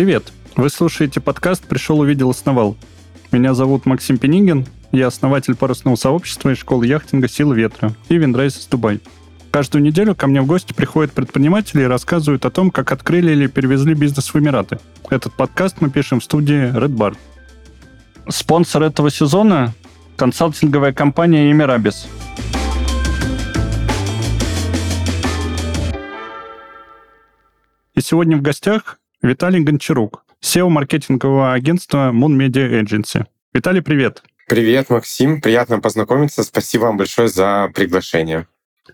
Привет! Вы слушаете подкаст «Пришел, увидел, основал». Меня зовут Максим Пенигин, я основатель парусного сообщества и школы яхтинга «Сила ветра» и Виндрейс Дубай. Каждую неделю ко мне в гости приходят предприниматели и рассказывают о том, как открыли или перевезли бизнес в Эмираты. Этот подкаст мы пишем в студии Red Bar. Спонсор этого сезона – консалтинговая компания Эмирабис. И сегодня в гостях Виталий Гончарук, SEO маркетингового агентства Moon Media Agency. Виталий, привет. Привет, Максим. Приятно познакомиться. Спасибо вам большое за приглашение.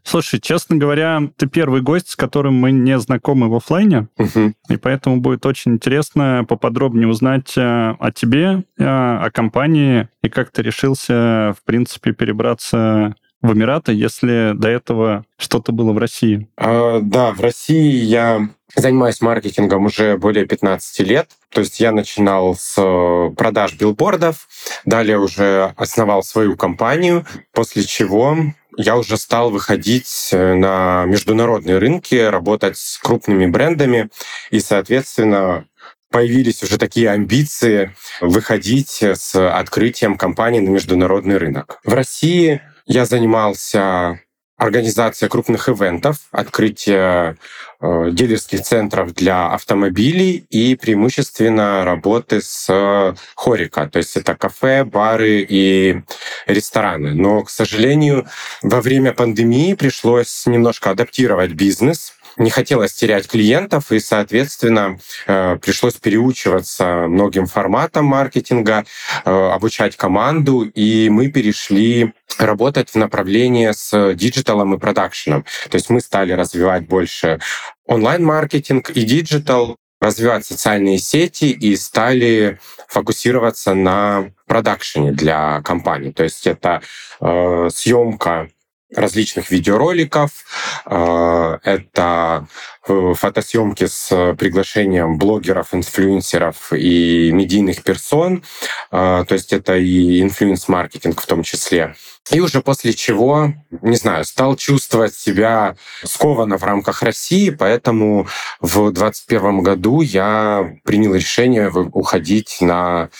Слушай, честно говоря, ты первый гость, с которым мы не знакомы в офлайне, Мгм. и поэтому будет очень интересно поподробнее узнать э, о тебе, э, о компании, и как ты решился, в принципе, перебраться в Эмираты, если до этого что-то было в России. А, Да, в России я занимаюсь маркетингом уже более 15 лет. То есть я начинал с э, продаж билбордов, далее уже основал свою компанию, после чего я уже стал выходить э, на международные рынки, работать с крупными брендами, и, соответственно, появились уже такие амбиции выходить с открытием компании на международный рынок. В России я занимался организацией крупных ивентов, открытие э, дилерских центров для автомобилей и преимущественно работы с э, хорика, то есть это кафе, бары и рестораны. Но, к сожалению, во время пандемии пришлось немножко адаптировать бизнес, не хотелось терять клиентов, и, соответственно, э, пришлось переучиваться многим форматам маркетинга, э, обучать команду, и мы перешли работать в направлении с digital ом и продакшеном. То есть мы стали развивать больше онлайн-маркетинг и digital, развивать социальные сети и стали фокусироваться на продакшене для компаний. То есть это э, съемка различных видеороликов, э, это фотосъемки с приглашением блогеров, инфлюенсеров и медийных персон, э, то есть это и инфлюенс-маркетинг в том числе. И уже после чего, не знаю, стал чувствовать себя скованно в рамках России, поэтому в 2021 году я принял решение уходить на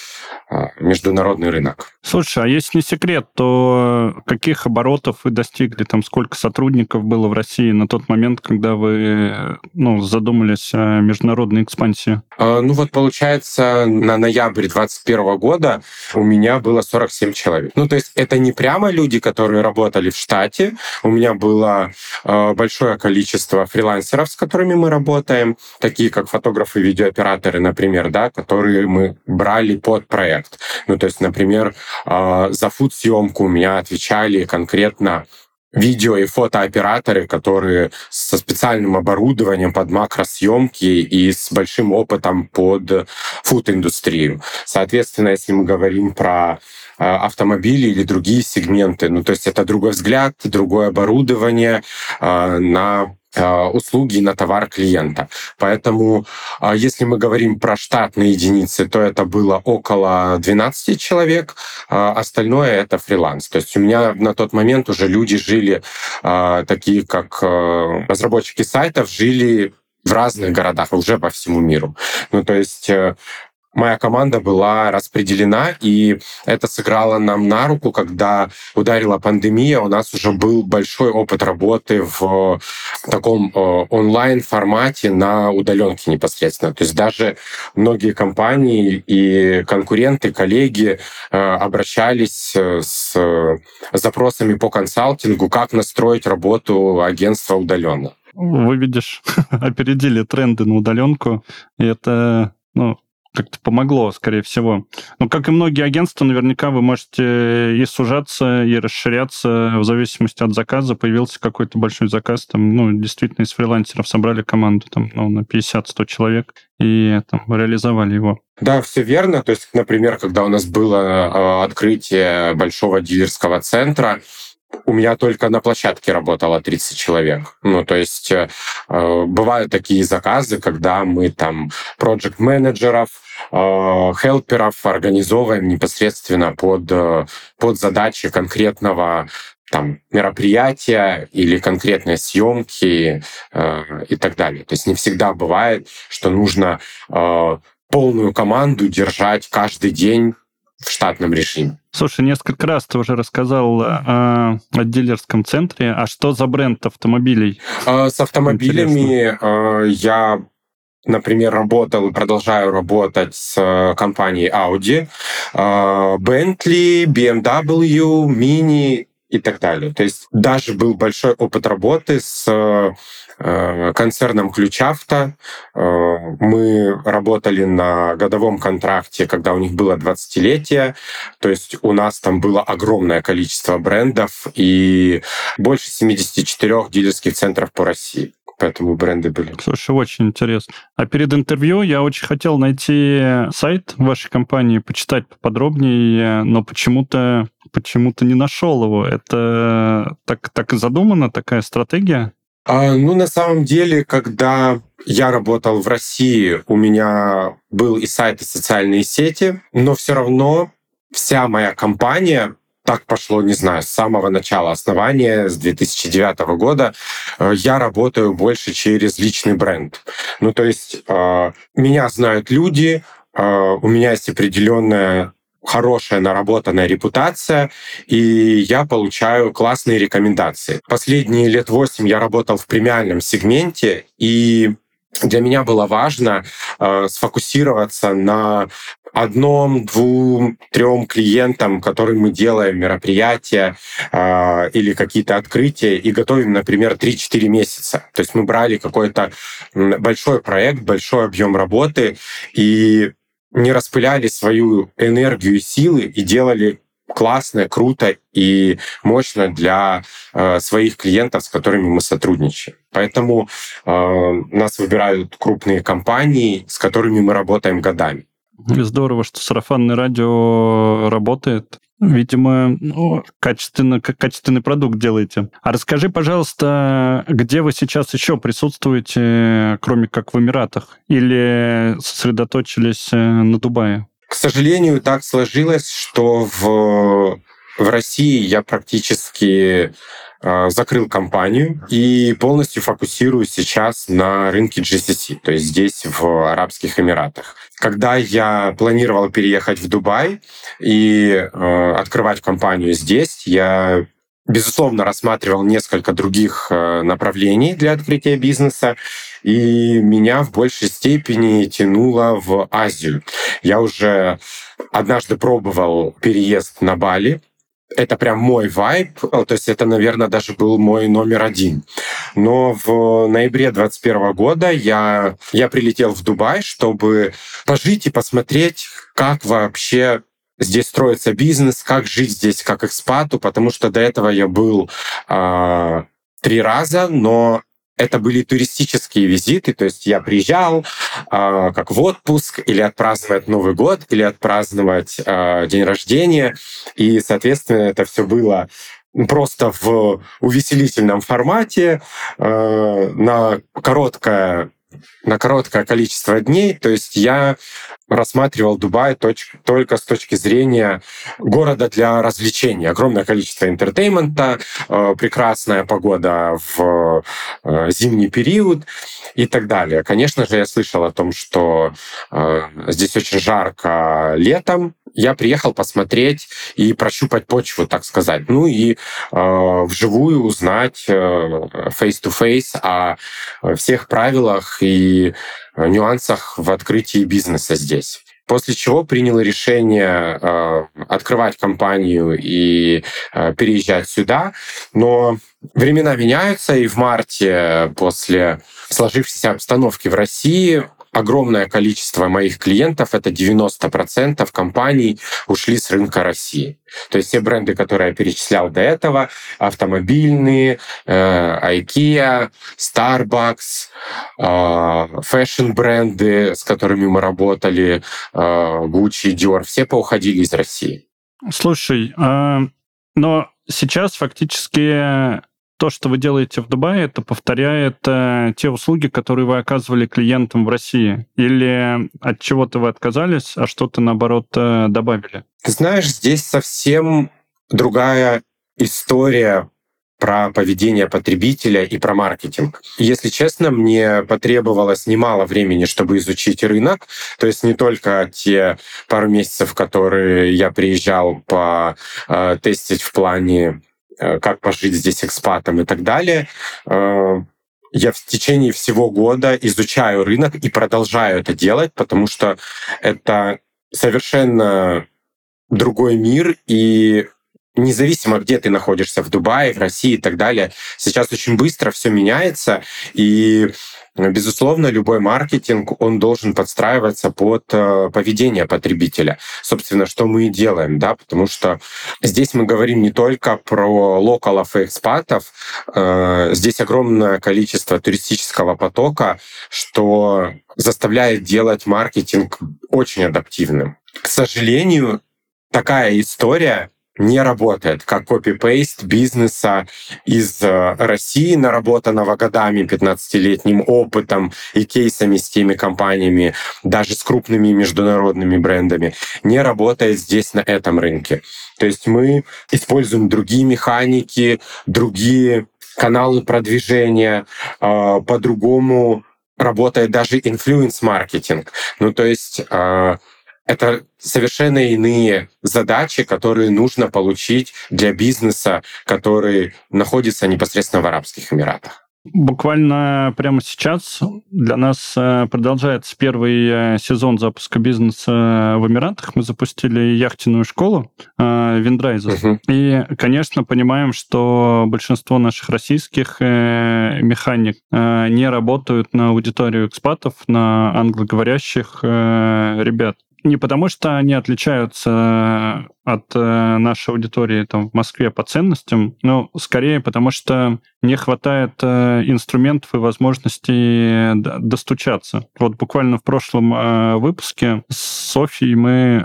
э, международный рынок. Слушай, а если не секрет, то каких оборотов вы достигли? Там сколько сотрудников было в России на тот момент, когда вы ну, задумались о международной экспансии? Э, Ну вот получается, на ноябрь 2021 года у меня было 47 человек. Ну то есть это не прямо люди, которые работали в штате. У меня было э, большое количество фрилансеров, с которыми мы работаем, такие как фотографы, видеооператоры, например, да, которые мы брали под проект. Ну то есть, например, э, за фуд-съемку у меня отвечали конкретно видео и фотооператоры, которые со специальным оборудованием под макросъемки и с большим опытом под фуд-индустрию. Соответственно, если мы говорим про э, автомобили или другие сегменты, ну то есть это другой взгляд, другое оборудование э, на услуги и на товар клиента. Поэтому, а, если мы говорим про штатные единицы, то это было около 12 человек, а остальное это фриланс. То есть у меня на тот момент уже люди жили, а, такие как э, разработчики сайтов, жили в разных городах, уже по всему миру. Ну, то есть э, моя команда была распределена, и это сыграло нам на руку, когда ударила пандемия, у нас уже был большой опыт работы в таком э, онлайн-формате на удаленке непосредственно. То есть даже многие компании и конкуренты, коллеги э, обращались э, с запросами по консалтингу, как настроить работу агентства удаленно. Вы, видишь, опередили тренды на удаленку, и это, ну, как-то помогло, скорее всего. Но, как и многие агентства, наверняка вы можете и сужаться, и расширяться в зависимости от заказа. Появился какой-то большой заказ, там, ну, действительно, из фрилансеров собрали команду там, ну, на 50-100 человек и там реализовали его. Да, все верно. То есть, например, когда у нас было э, открытие большого дилерского центра, у меня только на площадке работало 30 человек. Ну, то есть э, бывают такие заказы, когда мы там проект-менеджеров, хелперов организовываем непосредственно под, э, под задачи конкретного там, мероприятия или конкретной съемки э, и так далее. То есть не всегда бывает, что нужно э, полную команду держать каждый день в штатном режиме. Слушай, несколько раз ты уже рассказал э, о дилерском центре. А что за бренд автомобилей? Э, с автомобилями э, я например, работал и продолжаю работать с компанией Audi, Bentley, BMW, Mini и так далее. То есть даже был большой опыт работы с э, концерном Ключавто. Э, мы работали на годовом контракте, когда у них было 20-летие. То есть у нас там было огромное количество брендов и больше 74 дилерских центров по России поэтому бренды были. Слушай, очень интересно. А перед интервью я очень хотел найти сайт вашей компании, почитать поподробнее, но почему-то почему-то не нашел его. Это так, так задумано, такая стратегия? А, ну, на самом деле, когда я работал в России, у меня был и сайт, и социальные сети, но все равно вся моя компания так пошло, не знаю, с самого начала основания, с 2009 года, э, я работаю больше через личный бренд. Ну, то есть э, меня знают люди, э, у меня есть определенная хорошая наработанная репутация, и я получаю классные рекомендации. Последние лет восемь я работал в премиальном сегменте, и для меня было важно э, сфокусироваться на одном, двум, трем клиентам, которым мы делаем мероприятия э, или какие-то открытия и готовим, например, 3-4 месяца. То есть мы брали какой-то большой проект, большой объем работы и не распыляли свою энергию и силы и делали классно, круто и мощно для э, своих клиентов, с которыми мы сотрудничаем. Поэтому э, нас выбирают крупные компании, с которыми мы работаем годами. Здорово, что сарафанное радио работает. Видимо, ну, качественно, качественный продукт делаете. А расскажи, пожалуйста, где вы сейчас еще присутствуете, кроме как в Эмиратах? Или сосредоточились э, на Дубае? Сожалению, так сложилось, что в, в России я практически э, закрыл компанию и полностью фокусируюсь сейчас на рынке GCC, то есть здесь, в Арабских Эмиратах. Когда я планировал переехать в Дубай и э, открывать компанию здесь, я безусловно, рассматривал несколько других э, направлений для открытия бизнеса, и меня в большей степени тянуло в Азию. Я уже однажды пробовал переезд на Бали, это прям мой вайб, то есть это, наверное, даже был мой номер один. Но в ноябре 2021 года я, я прилетел в Дубай, чтобы пожить и посмотреть, как вообще здесь строится бизнес, как жить здесь как экспату, потому что до этого я был э, три раза, но это были туристические визиты, то есть я приезжал э, как в отпуск или отпраздновать Новый год, или отпраздновать э, день рождения, и, соответственно, это все было просто в увеселительном формате э, на короткое на короткое количество дней. То есть я рассматривал Дубай только с точки зрения города для развлечений. Огромное количество entertainment а, э, прекрасная погода в э, зимний период и так далее. Конечно же, я слышал о том, что э, здесь очень жарко летом. Я приехал посмотреть и прощупать почву, так сказать. Ну и э, вживую узнать э, face-to-face о всех правилах и Э, нюансах в открытии бизнеса здесь. После чего принял решение э, открывать компанию и э, переезжать сюда. Но времена меняются, и в марте после сложившейся обстановки в России огромное количество моих клиентов, это 90% компаний, ушли с рынка России. То есть все бренды, которые я перечислял до этого, автомобильные, э, IKEA, Starbucks, э, фэшн-бренды, с которыми мы работали, э, Gucci, Dior, все поуходили из России. Слушай, э, но сейчас фактически то, что вы делаете в Дубае, это повторяет э, те услуги, которые вы оказывали клиентам в России? Или от чего-то вы отказались, а что-то, наоборот, э, добавили? Ты знаешь, здесь совсем другая история про поведение потребителя и про маркетинг. Если честно, мне потребовалось немало времени, чтобы изучить рынок. То есть не только те пару месяцев, которые я приезжал по э, тестить в плане как пожить здесь экспатом и так далее. Э, я в течение всего года изучаю рынок и продолжаю это делать, потому что это совершенно другой мир, и независимо, где ты находишься, в Дубае, в России и так далее, сейчас очень быстро все меняется, и Безусловно, любой маркетинг, он должен подстраиваться под э, поведение потребителя. Собственно, что мы и делаем, да, потому что здесь мы говорим не только про локалов и экспатов, э, здесь огромное количество туристического потока, что заставляет делать маркетинг очень адаптивным. К сожалению, такая история не работает, как копипейст бизнеса из э, России, наработанного годами, 15-летним опытом и кейсами с теми компаниями, даже с крупными международными брендами, не работает здесь на этом рынке. То есть мы используем другие механики, другие каналы продвижения, э, по-другому работает даже инфлюенс-маркетинг. Ну, то есть э, это совершенно иные задачи, которые нужно получить для бизнеса, который находится непосредственно в Арабских Эмиратах. Буквально прямо сейчас для нас э, продолжается первый э, сезон запуска бизнеса в Эмиратах. Мы запустили яхтенную школу Виндрайзер. Uh-huh. И, конечно, понимаем, что большинство наших российских э, механик не работают на аудиторию экспатов, на англоговорящих ребят не потому, что они отличаются от э, нашей аудитории там, в Москве по ценностям, но скорее потому, что не хватает э, инструментов и возможностей достучаться. Вот буквально в прошлом э, выпуске с Софией мы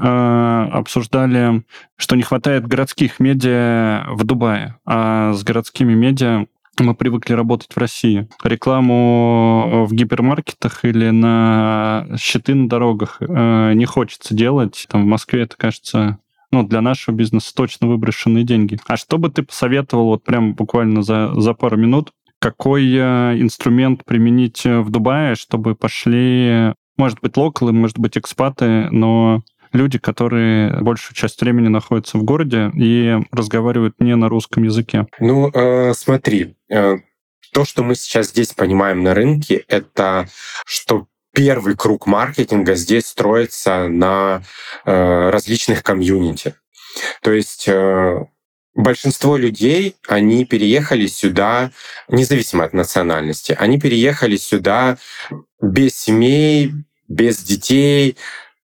обсуждали, что не хватает городских медиа в Дубае, а с городскими медиа мы привыкли работать в России. Рекламу в гипермаркетах или на щиты на дорогах э, не хочется делать. Там в Москве это кажется ну, для нашего бизнеса точно выброшенные деньги. А что бы ты посоветовал вот прям буквально за, за пару минут, какой э, инструмент применить в Дубае, чтобы пошли, может быть, локалы, может быть, экспаты, но люди, которые большую часть времени находятся в городе и разговаривают не на русском языке? Ну, э, смотри, э, то, что мы сейчас здесь понимаем на рынке, это что первый круг маркетинга здесь строится на э, различных комьюнити. То есть э, большинство людей, они переехали сюда, независимо от национальности, они переехали сюда без семей, без детей,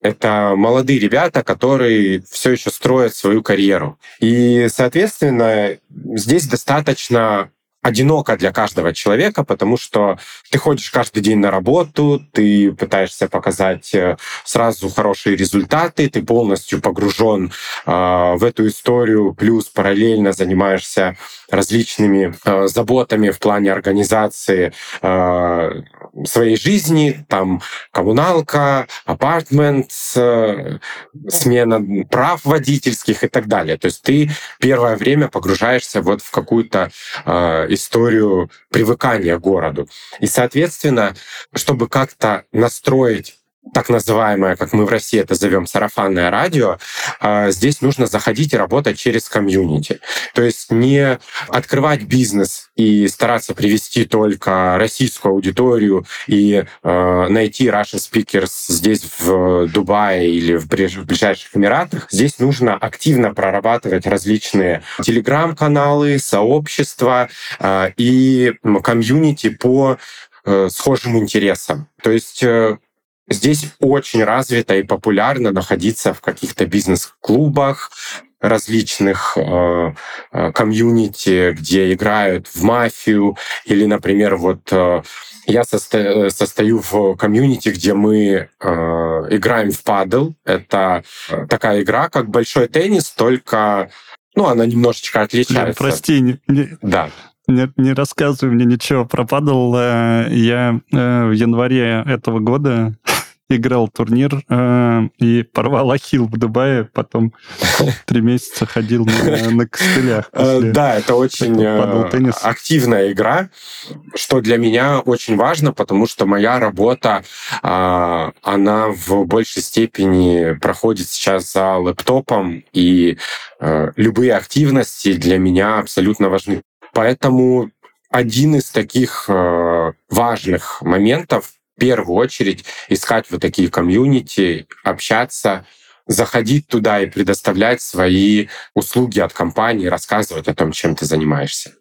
это молодые ребята, которые все еще строят свою карьеру. И, соответственно, здесь достаточно одиноко для каждого человека, потому что ты ходишь каждый день на работу, ты пытаешься показать э, сразу хорошие результаты, ты полностью погружен э, в эту историю, плюс параллельно занимаешься различными э, заботами в плане организации э, своей жизни, там коммуналка, апартмент, э, смена прав водительских и так далее. То есть ты первое время погружаешься вот в какую-то э, историю привыкания к городу. И, соответственно, чтобы как-то настроить так называемое, как мы в России это зовем, сарафанное радио, а, здесь нужно заходить и работать через комьюнити. То есть не открывать бизнес и стараться привести только российскую аудиторию и э, найти Russian speakers здесь в Дубае или в ближайших Эмиратах. Здесь нужно активно прорабатывать различные телеграм-каналы, сообщества э, и комьюнити по э, схожим интересам. То есть Здесь очень развито и популярно находиться в каких-то бизнес-клубах, различных э, э, комьюнити, где играют в мафию, или, например, вот э, я состо... состою в комьюнити, где мы э, играем в падл. Это такая игра, как большой теннис, только ну, она немножечко отличается. Нет, прости, не, не, да. Не, не рассказывай мне ничего про падл. Э, я э, в январе этого года играл турнир э, и порвал ахилл в Дубае, потом три месяца ходил на, на костылях. Э, да, это очень э, активная игра, что для меня очень важно, потому что моя работа, а, она в большей степени проходит сейчас за лэптопом, и э, любые активности для меня абсолютно важны. Поэтому один из таких важных моментов в первую очередь искать вот такие комьюнити, общаться, заходить туда и предоставлять свои услуги от компании, рассказывать о том, чем ты занимаешься.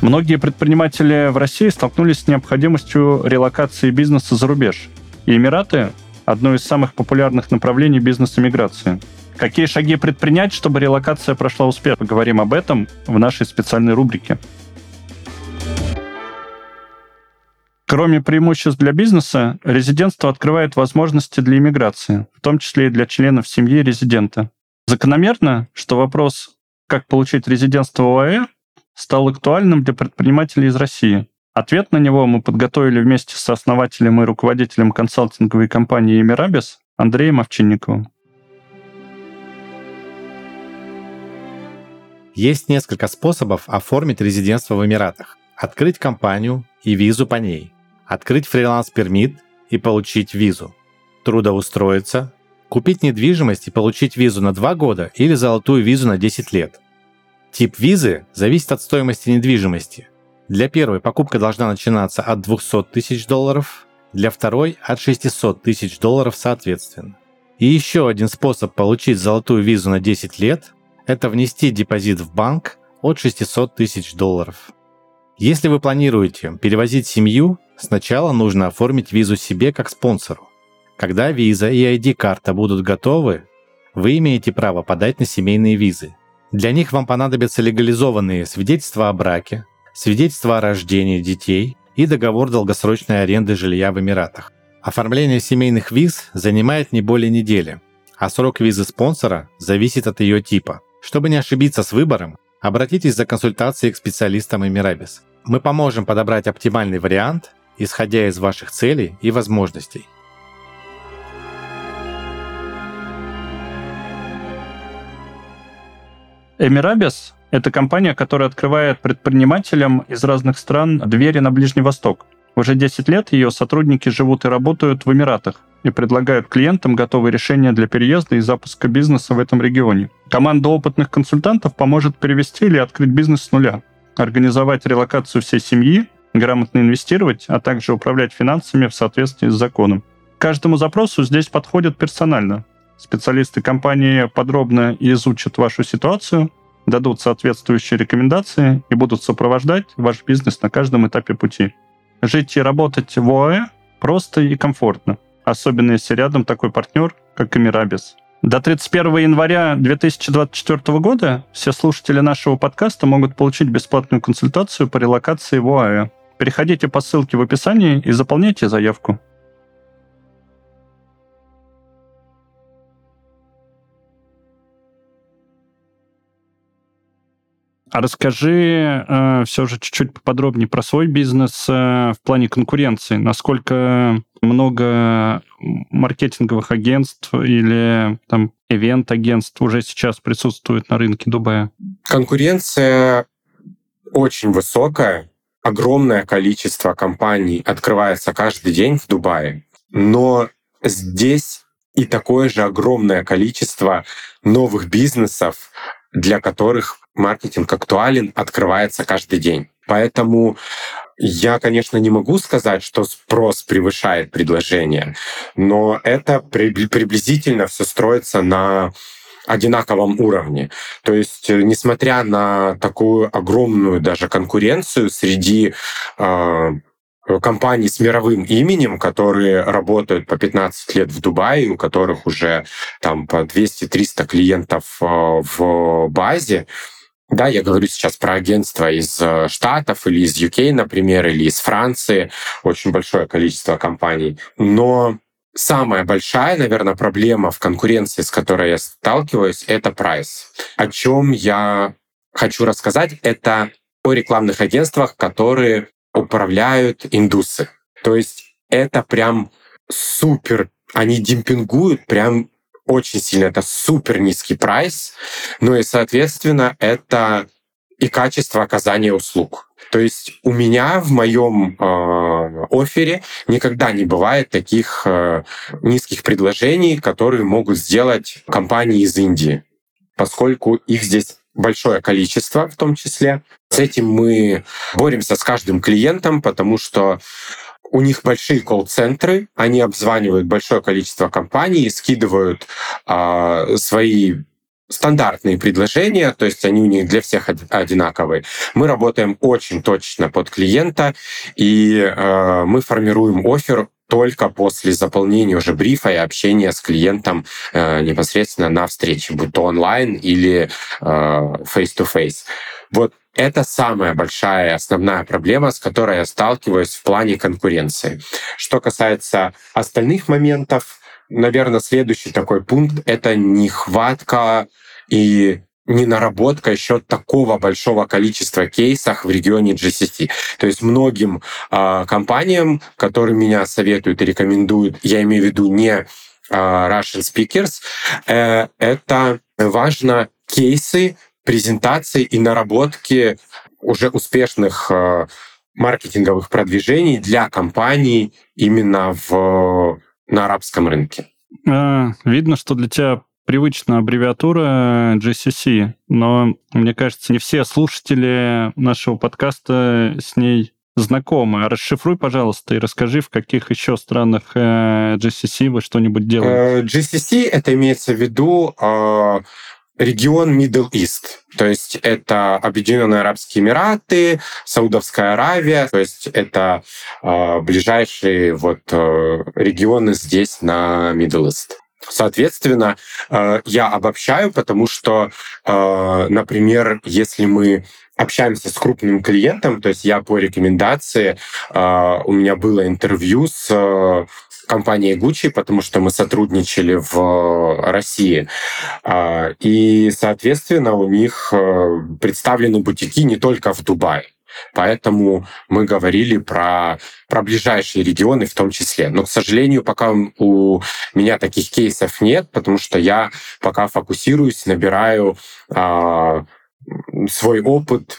Многие предприниматели в России столкнулись с необходимостью релокации бизнеса за рубеж. И Эмираты – одно из самых популярных направлений бизнес-эмиграции – Какие шаги предпринять, чтобы релокация прошла успешно? Поговорим об этом в нашей специальной рубрике. Кроме преимуществ для бизнеса, резидентство открывает возможности для иммиграции, в том числе и для членов семьи резидента. Закономерно, что вопрос, как получить резидентство ОАЭ, стал актуальным для предпринимателей из России. Ответ на него мы подготовили вместе с основателем и руководителем консалтинговой компании «Эмирабис» Андреем Овчинниковым. Есть несколько способов оформить резидентство в Эмиратах. Открыть компанию и визу по ней. Открыть фриланс-пермит и получить визу. Трудоустроиться. Купить недвижимость и получить визу на 2 года или золотую визу на 10 лет. Тип визы зависит от стоимости недвижимости. Для первой покупка должна начинаться от 200 тысяч долларов, для второй от 600 тысяч долларов соответственно. И еще один способ получить золотую визу на 10 лет это внести депозит в банк от 600 тысяч долларов. Если вы планируете перевозить семью, сначала нужно оформить визу себе как спонсору. Когда виза и ID-карта будут готовы, вы имеете право подать на семейные визы. Для них вам понадобятся легализованные свидетельства о браке, свидетельство о рождении детей и договор долгосрочной аренды жилья в Эмиратах. Оформление семейных виз занимает не более недели, а срок визы спонсора зависит от ее типа – чтобы не ошибиться с выбором, обратитесь за консультацией к специалистам Эмирабис. Мы поможем подобрать оптимальный вариант, исходя из ваших целей и возможностей. Эмирабис – это компания, которая открывает предпринимателям из разных стран двери на Ближний Восток. Уже 10 лет ее сотрудники живут и работают в Эмиратах и предлагают клиентам готовые решения для переезда и запуска бизнеса в этом регионе. Команда опытных консультантов поможет перевести или открыть бизнес с нуля, организовать релокацию всей семьи, грамотно инвестировать, а также управлять финансами в соответствии с законом. Каждому запросу здесь подходят персонально. Специалисты компании подробно изучат вашу ситуацию, дадут соответствующие рекомендации и будут сопровождать ваш бизнес на каждом этапе пути. Жить и работать в ОАЭ просто и комфортно особенно если рядом такой партнер, как Эмирабис. До 31 января 2024 года все слушатели нашего подкаста могут получить бесплатную консультацию по релокации в ОАЭ. Переходите по ссылке в описании и заполняйте заявку. А расскажи э, все же чуть-чуть поподробнее про свой бизнес э, в плане конкуренции. Насколько много маркетинговых агентств или там ивент-агентств уже сейчас присутствует на рынке Дубая? Конкуренция очень высокая. Огромное количество компаний открывается каждый день в Дубае. Но здесь и такое же огромное количество новых бизнесов, для которых маркетинг актуален, открывается каждый день. Поэтому я, конечно, не могу сказать, что спрос превышает предложение, но это приблизительно все строится на одинаковом уровне. То есть, э, несмотря на такую огромную даже конкуренцию среди э, компаний с мировым именем, которые работают по 15 лет в Дубае, у которых уже там по 200-300 клиентов э, в базе, да, я говорю сейчас про агентства из э, Штатов или из UK, например, или из Франции. Очень большое количество компаний. Но самая большая, наверное, проблема в конкуренции, с которой я сталкиваюсь, это прайс. О чем я хочу рассказать, это о рекламных агентствах, которые управляют индусы. То есть это прям супер. Они демпингуют прям очень сильно. Это супер низкий прайс. Ну и, соответственно, это и качество оказания услуг. То есть у меня в моем э, офере никогда не бывает таких э, низких предложений, которые могут сделать компании из Индии, поскольку их здесь большое количество в том числе. С этим мы боремся с каждым клиентом, потому что у них большие колл-центры, они обзванивают большое количество компаний, скидывают э, свои стандартные предложения, то есть они у них для всех одинаковые. Мы работаем очень точно под клиента, и э, мы формируем офер только после заполнения уже брифа и общения с клиентом э, непосредственно на встрече, будь то онлайн или э, face-to-face. Вот это самая большая основная проблема, с которой я сталкиваюсь в плане конкуренции. Что касается остальных моментов, наверное, следующий такой пункт — это нехватка и не наработка еще такого большого количества кейсов в регионе GCC. То есть многим э, компаниям, которые меня советуют и рекомендуют, я имею в виду не э, Russian speakers, э, это важно кейсы, презентации и наработки уже успешных э, маркетинговых продвижений для компаний именно в, на арабском рынке. А, видно, что для тебя привычна аббревиатура GCC, но мне кажется, не все слушатели нашего подкаста с ней знакомы. Расшифруй, пожалуйста, и расскажи, в каких еще странах э, GCC вы что-нибудь делаете. GCC это имеется в виду а, регион Middle East. То есть это Объединенные Арабские Эмираты, Саудовская Аравия, то есть это э, ближайшие вот э, регионы здесь на Middle East. Соответственно, э, я обобщаю, потому что, э, например, если мы общаемся с крупным клиентом, то есть я по рекомендации, э, у меня было интервью с компанией Gucci, потому что мы сотрудничали в России. И, соответственно, у них представлены бутики не только в Дубае. Поэтому мы говорили про, про ближайшие регионы в том числе. Но, к сожалению, пока у меня таких кейсов нет, потому что я пока фокусируюсь, набираю э, свой опыт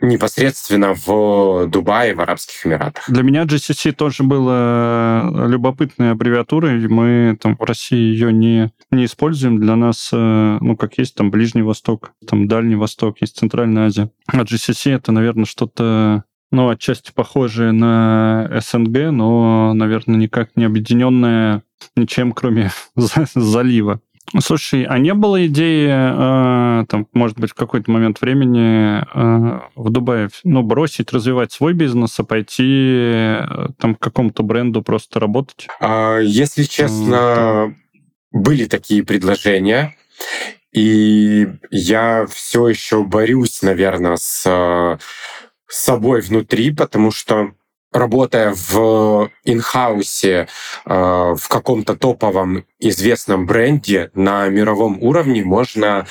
непосредственно в Дубае, в Арабских Эмиратах. Для меня GCC тоже была э, любопытной аббревиатурой. Мы там в России ее не, не используем. Для нас, э, ну, как есть там Ближний Восток, там Дальний Восток, есть Центральная Азия. А GCC это, наверное, что-то ну, отчасти похожее на СНГ, но, наверное, никак не объединенное ничем, кроме залива. Слушай, а не было идеи, э, там, может быть, в какой-то момент времени э, в Дубае, ну, бросить, развивать свой бизнес, а пойти э, там к какому-то бренду просто работать? А, если честно, были такие предложения, и я все еще борюсь, наверное, с собой внутри, потому что работая в инхаусе э, в каком-то топовом известном бренде на мировом уровне, можно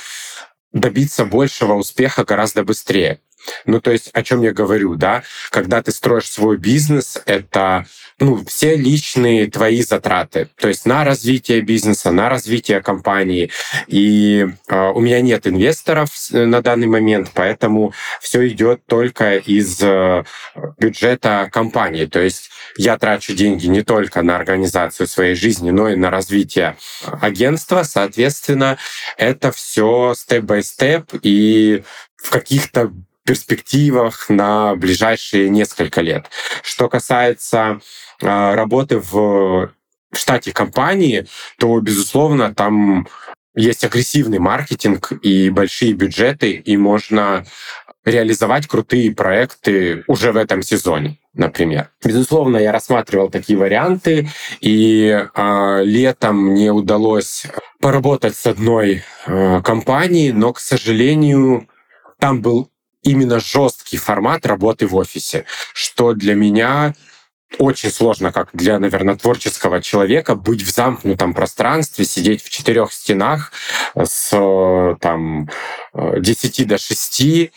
добиться большего успеха гораздо быстрее. Ну, то есть, о чем я говорю, да? Когда ты строишь свой бизнес, это ну, все личные твои затраты, то есть на развитие бизнеса, на развитие компании. И э, у меня нет инвесторов на данный момент, поэтому все идет только из э, бюджета компании. То есть я трачу деньги не только на организацию своей жизни, но и на развитие агентства. Соответственно, это все степ-бай-степ и в каких-то перспективах на ближайшие несколько лет. Что касается э, работы в штате компании, то, безусловно, там есть агрессивный маркетинг и большие бюджеты, и можно реализовать крутые проекты уже в этом сезоне, например. Безусловно, я рассматривал такие варианты, и э, летом мне удалось поработать с одной э, компанией, но, к сожалению, там был именно жесткий формат работы в офисе, что для меня очень сложно, как для, наверное, творческого человека, быть в замкнутом пространстве, сидеть в четырех стенах с там 10 до 6 и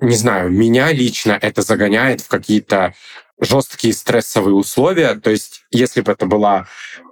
не знаю, меня лично это загоняет в какие-то жесткие стрессовые условия. То есть, если бы это была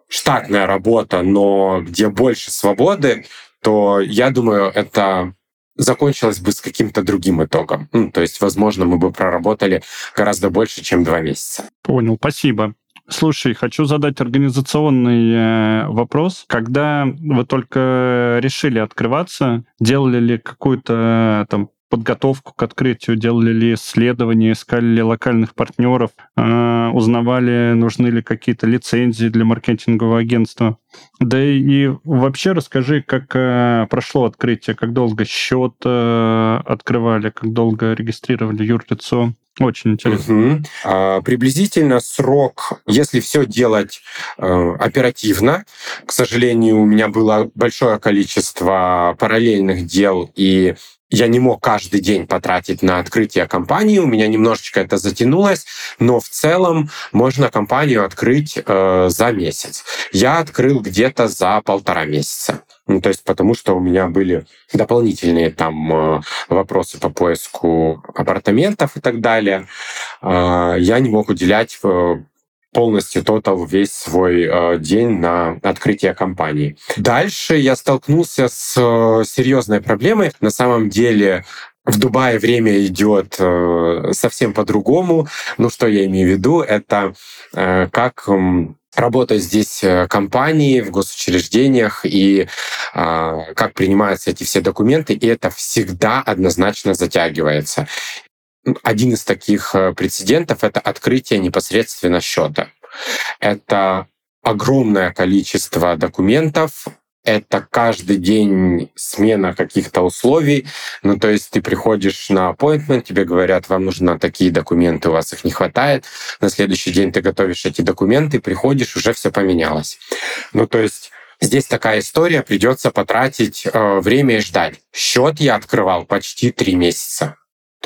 штатная работа, но где больше свободы, то я думаю, это закончилось бы с каким-то другим итогом. Ну, то есть, возможно, мы бы проработали гораздо больше, чем два месяца. Понял, спасибо. Слушай, хочу задать организационный э, вопрос. Когда вы только решили открываться, делали ли какую-то там подготовку к открытию, делали ли исследования, искали ли локальных партнеров, э, узнавали, нужны ли какие-то лицензии для маркетингового агентства. Да и вообще расскажи, как э, прошло открытие, как долго счет э, открывали, как долго регистрировали юрлицо. Очень интересно. Угу. А, приблизительно срок, если все делать э, оперативно, к сожалению, у меня было большое количество параллельных дел и я не мог каждый день потратить на открытие компании, у меня немножечко это затянулось, но в целом можно компанию открыть э, за месяц. Я открыл где-то за полтора месяца. Ну, то есть потому что у меня были дополнительные там э, вопросы по поиску апартаментов и так далее. Э, я не мог уделять э, полностью тотал весь свой э, день на открытие компании. Дальше я столкнулся с э, серьезной проблемой. На самом деле в Дубае время идет э, совсем по-другому. Ну, что я имею в виду? Это э, как э, работают здесь компании в госучреждениях и э, как принимаются эти все документы, и это всегда однозначно затягивается. Один из таких э, прецедентов — это открытие непосредственно счета. Это огромное количество документов, это каждый день смена каких-то условий. Ну, то есть ты приходишь на appointment, тебе говорят, вам нужны такие документы, у вас их не хватает. На следующий день ты готовишь эти документы, приходишь, уже все поменялось. Ну, то есть Здесь такая история, придется потратить э, время и ждать. Счет я открывал почти три месяца.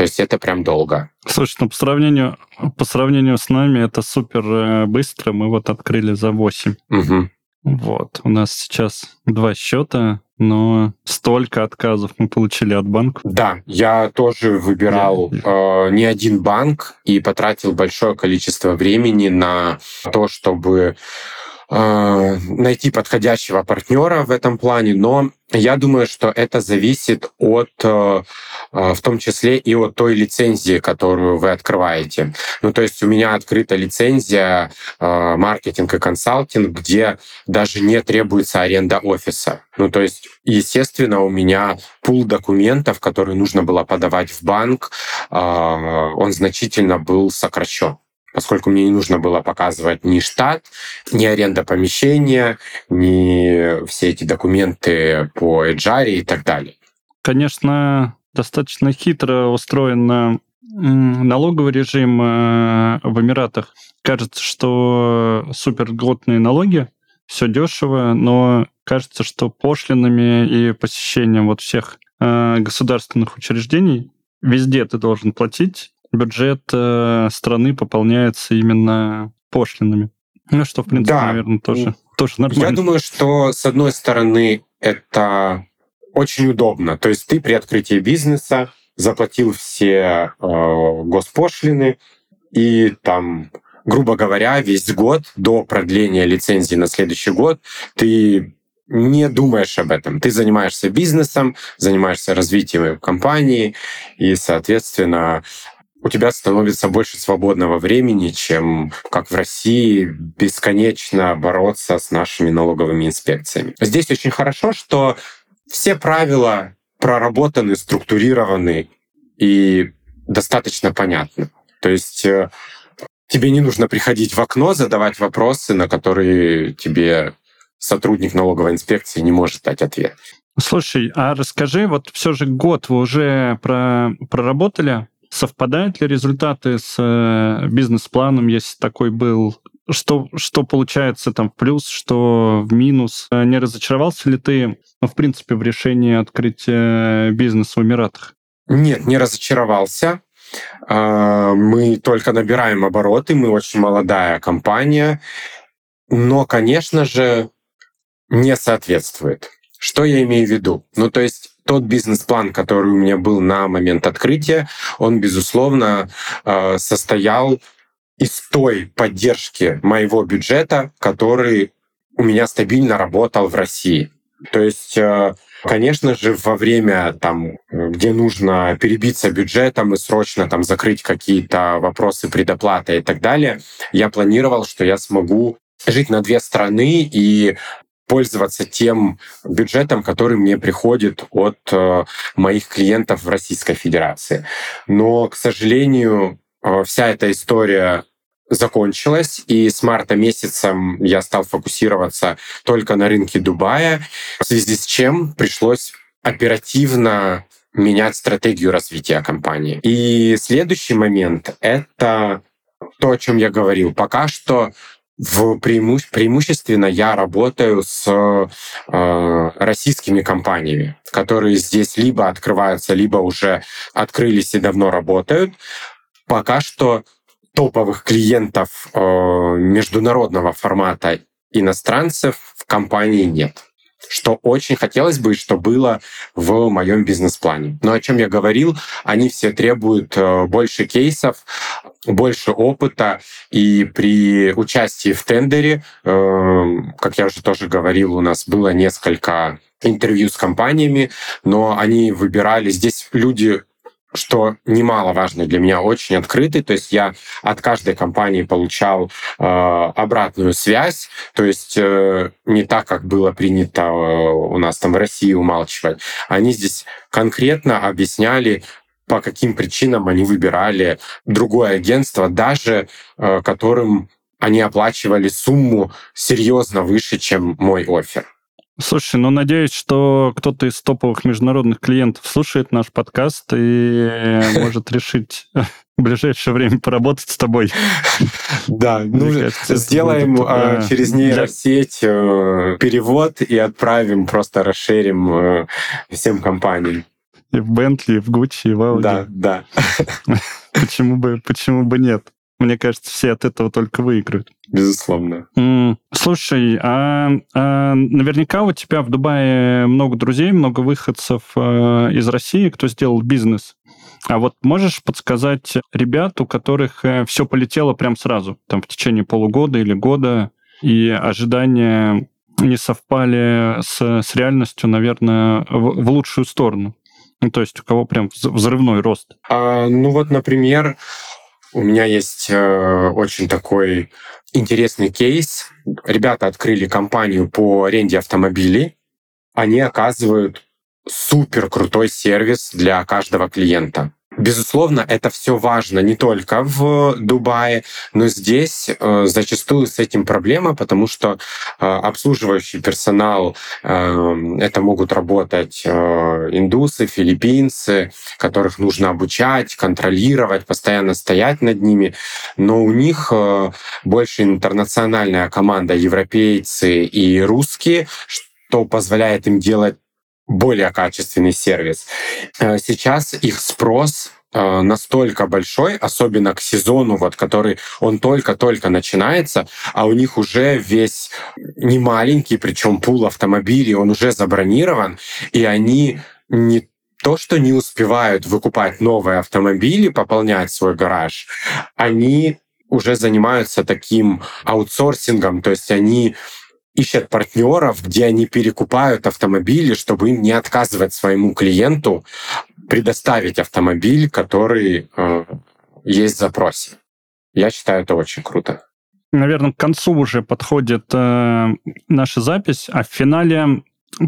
То есть это прям долго. Слушай, ну по сравнению, по сравнению с нами это супер э, быстро. Мы вот открыли за 8. Угу. Вот. У нас сейчас два счета, но столько отказов мы получили от банков. Да, я тоже выбирал э, не один банк и потратил большое количество времени на то, чтобы э, найти подходящего партнера в этом плане, но я думаю, что это зависит от, э, э, в том числе и от той лицензии, которую вы открываете. Ну, то есть у меня открыта лицензия э, маркетинг и консалтинг, где даже не требуется аренда офиса. Ну, то есть, естественно, у меня пул документов, которые нужно было подавать в банк, он значительно был сокращен поскольку мне не нужно было показывать ни штат, ни аренда помещения, ни все эти документы по HR и так далее. Конечно, достаточно хитро устроен налоговый режим э, в Эмиратах. Кажется, что супер льготные налоги, все дешево, но кажется, что пошлинами и посещением вот всех э, государственных учреждений везде ты должен платить бюджет э, страны пополняется именно пошлинами. Ну, что, в принципе, да. наверное, тоже, тоже нормально. Я думаю, что, с одной стороны, это очень удобно. То есть ты при открытии бизнеса заплатил все э, госпошлины, и там, грубо говоря, весь год до продления лицензии на следующий год ты не думаешь об этом. Ты занимаешься бизнесом, занимаешься развитием компании, и, соответственно, у тебя становится больше свободного времени, чем, как в России, бесконечно бороться с нашими налоговыми инспекциями. Здесь очень хорошо, что все правила проработаны, структурированы и достаточно понятны. То есть э, тебе не нужно приходить в окно, задавать вопросы, на которые тебе сотрудник налоговой инспекции не может дать ответ. Слушай, а расскажи, вот все же год вы уже про, проработали Совпадают ли результаты с э, бизнес-планом, если такой был? Что, что получается там в плюс, что в минус? Э, не разочаровался ли ты, ну, в принципе, в решении открытия бизнеса в Эмиратах? Нет, не разочаровался. А, мы только набираем обороты, мы очень молодая компания, но, конечно же, не соответствует. Что я имею в виду? Ну, то есть тот бизнес-план, который у меня был на момент открытия, он, безусловно, а, состоял из той поддержки моего бюджета, который у меня стабильно работал в России. То есть а, Конечно же, во время, там, где нужно перебиться бюджетом и срочно там, закрыть какие-то вопросы предоплаты и так далее, я планировал, что я смогу жить на две страны и пользоваться тем бюджетом, который мне приходит от э, моих клиентов в Российской Федерации. Но, к сожалению, э, вся эта история закончилась, и с марта месяца я стал фокусироваться только на рынке Дубая, в связи с чем пришлось оперативно менять стратегию развития компании. И следующий момент — это то, о чем я говорил. Пока что в преиму... преимущественно я работаю с э, российскими компаниями, которые здесь либо открываются, либо уже открылись и давно работают. Пока что топовых клиентов э, международного формата иностранцев в компании нет что очень хотелось бы, что было в моем бизнес-плане. Но о чем я говорил, они все требуют э, больше кейсов, больше опыта, и при участии в тендере, э, как я уже тоже говорил, у нас было несколько интервью с компаниями, но они выбирали, здесь люди что немаловажно для меня, очень открытый. То есть я от каждой компании получал э, обратную связь. То есть э, не так, как было принято э, у нас там в России умалчивать. Они здесь конкретно объясняли, по каким причинам они выбирали другое агентство, даже э, которым они оплачивали сумму серьезно выше, чем мой офер. Слушай, ну надеюсь, что кто-то из топовых международных клиентов слушает наш подкаст и может решить в ближайшее время поработать с тобой. Да, ну, сделаем а, через нейросеть э, перевод и отправим, просто расширим э, всем компаниям. И в Бентли, и в Гуччи, и в Ауди. Да, да. Почему бы, почему бы нет? Мне кажется, все от этого только выиграют. Безусловно. Mm. Слушай, а, а наверняка у тебя в Дубае много друзей, много выходцев а, из России, кто сделал бизнес. А вот можешь подсказать ребят, у которых э, все полетело прям сразу, там в течение полугода или года, и ожидания не совпали с, с реальностью, наверное, в, в лучшую сторону? Ну, то есть у кого прям взрывной рост? А, ну вот, например, у меня есть э, очень такой интересный кейс. Ребята открыли компанию по аренде автомобилей. Они оказывают супер крутой сервис для каждого клиента. Безусловно, это все важно не только в Дубае, но здесь э, зачастую с этим проблема, потому что э, обслуживающий персонал э, это могут работать э, индусы, филиппинцы, которых нужно обучать, контролировать, постоянно стоять над ними, но у них э, больше интернациональная команда, европейцы и русские, что позволяет им делать более качественный сервис. Э, сейчас их спрос э, настолько большой, особенно к сезону, вот, который он только-только начинается, а у них уже весь не маленький, причем пул автомобилей, он уже забронирован, и они не то, что не успевают выкупать новые автомобили, пополнять свой гараж, они уже занимаются таким аутсорсингом, то есть они ищут партнеров, где они перекупают автомобили, чтобы им не отказывать своему клиенту предоставить автомобиль, который э, есть в запросе. Я считаю, это очень круто. Наверное, к концу уже подходит э, наша запись, а в финале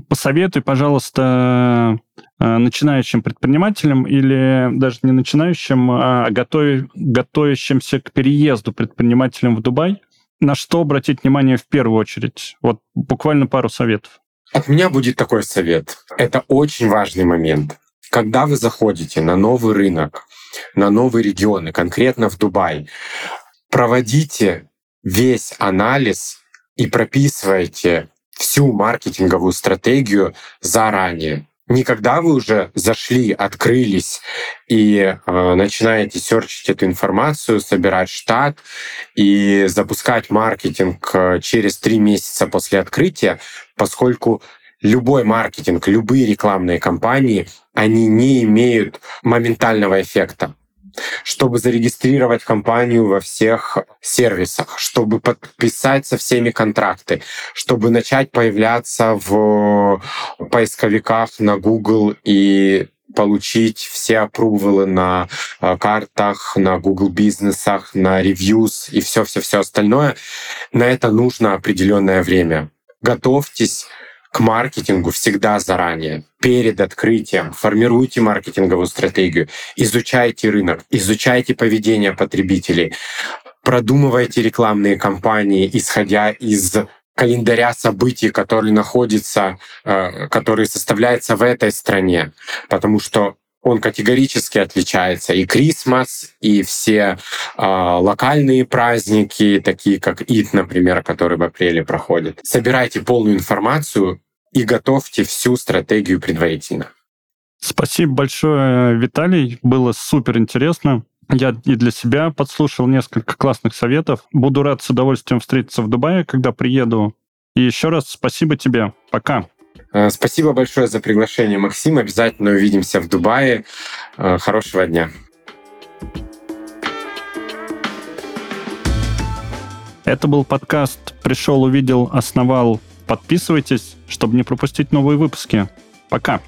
посоветуй, пожалуйста, э, начинающим предпринимателям или даже не начинающим, а готов, готовящимся к переезду предпринимателям в Дубай, на что обратить внимание в первую очередь? Вот буквально пару советов. От меня будет такой совет. Это очень важный момент. Когда вы заходите на новый рынок, на новые регионы, конкретно в Дубай, проводите весь анализ и прописывайте всю маркетинговую стратегию заранее. Никогда вы уже зашли, открылись и э, начинаете серчить эту информацию, собирать штат и запускать маркетинг э, через три месяца после открытия, поскольку любой маркетинг, любые рекламные кампании, они не имеют моментального эффекта чтобы зарегистрировать компанию во всех сервисах, чтобы подписать со всеми контракты, чтобы начать появляться в поисковиках на Google и получить все апрувалы на э, картах, на Google бизнесах, на ревьюз и все-все-все остальное. На это нужно определенное время. Готовьтесь к маркетингу всегда заранее, перед открытием. Формируйте маркетинговую стратегию, изучайте рынок, изучайте поведение потребителей, продумывайте рекламные кампании, исходя из календаря событий, который находится, э, который составляется в этой стране, потому что он категорически отличается. И Крисмас, и все э, локальные праздники, такие как ИТ, например, который в апреле проходит. Собирайте полную информацию и готовьте всю стратегию предварительно. Спасибо большое, Виталий. Было супер интересно. Я и для себя подслушал несколько классных советов. Буду рад с удовольствием встретиться в Дубае, когда приеду. И еще раз спасибо тебе. Пока. Э, спасибо большое за приглашение, Максим. Обязательно увидимся в Дубае. Э, хорошего дня. Это был подкаст «Пришел, увидел, основал». Подписывайтесь, чтобы не пропустить новые выпуски. Пока.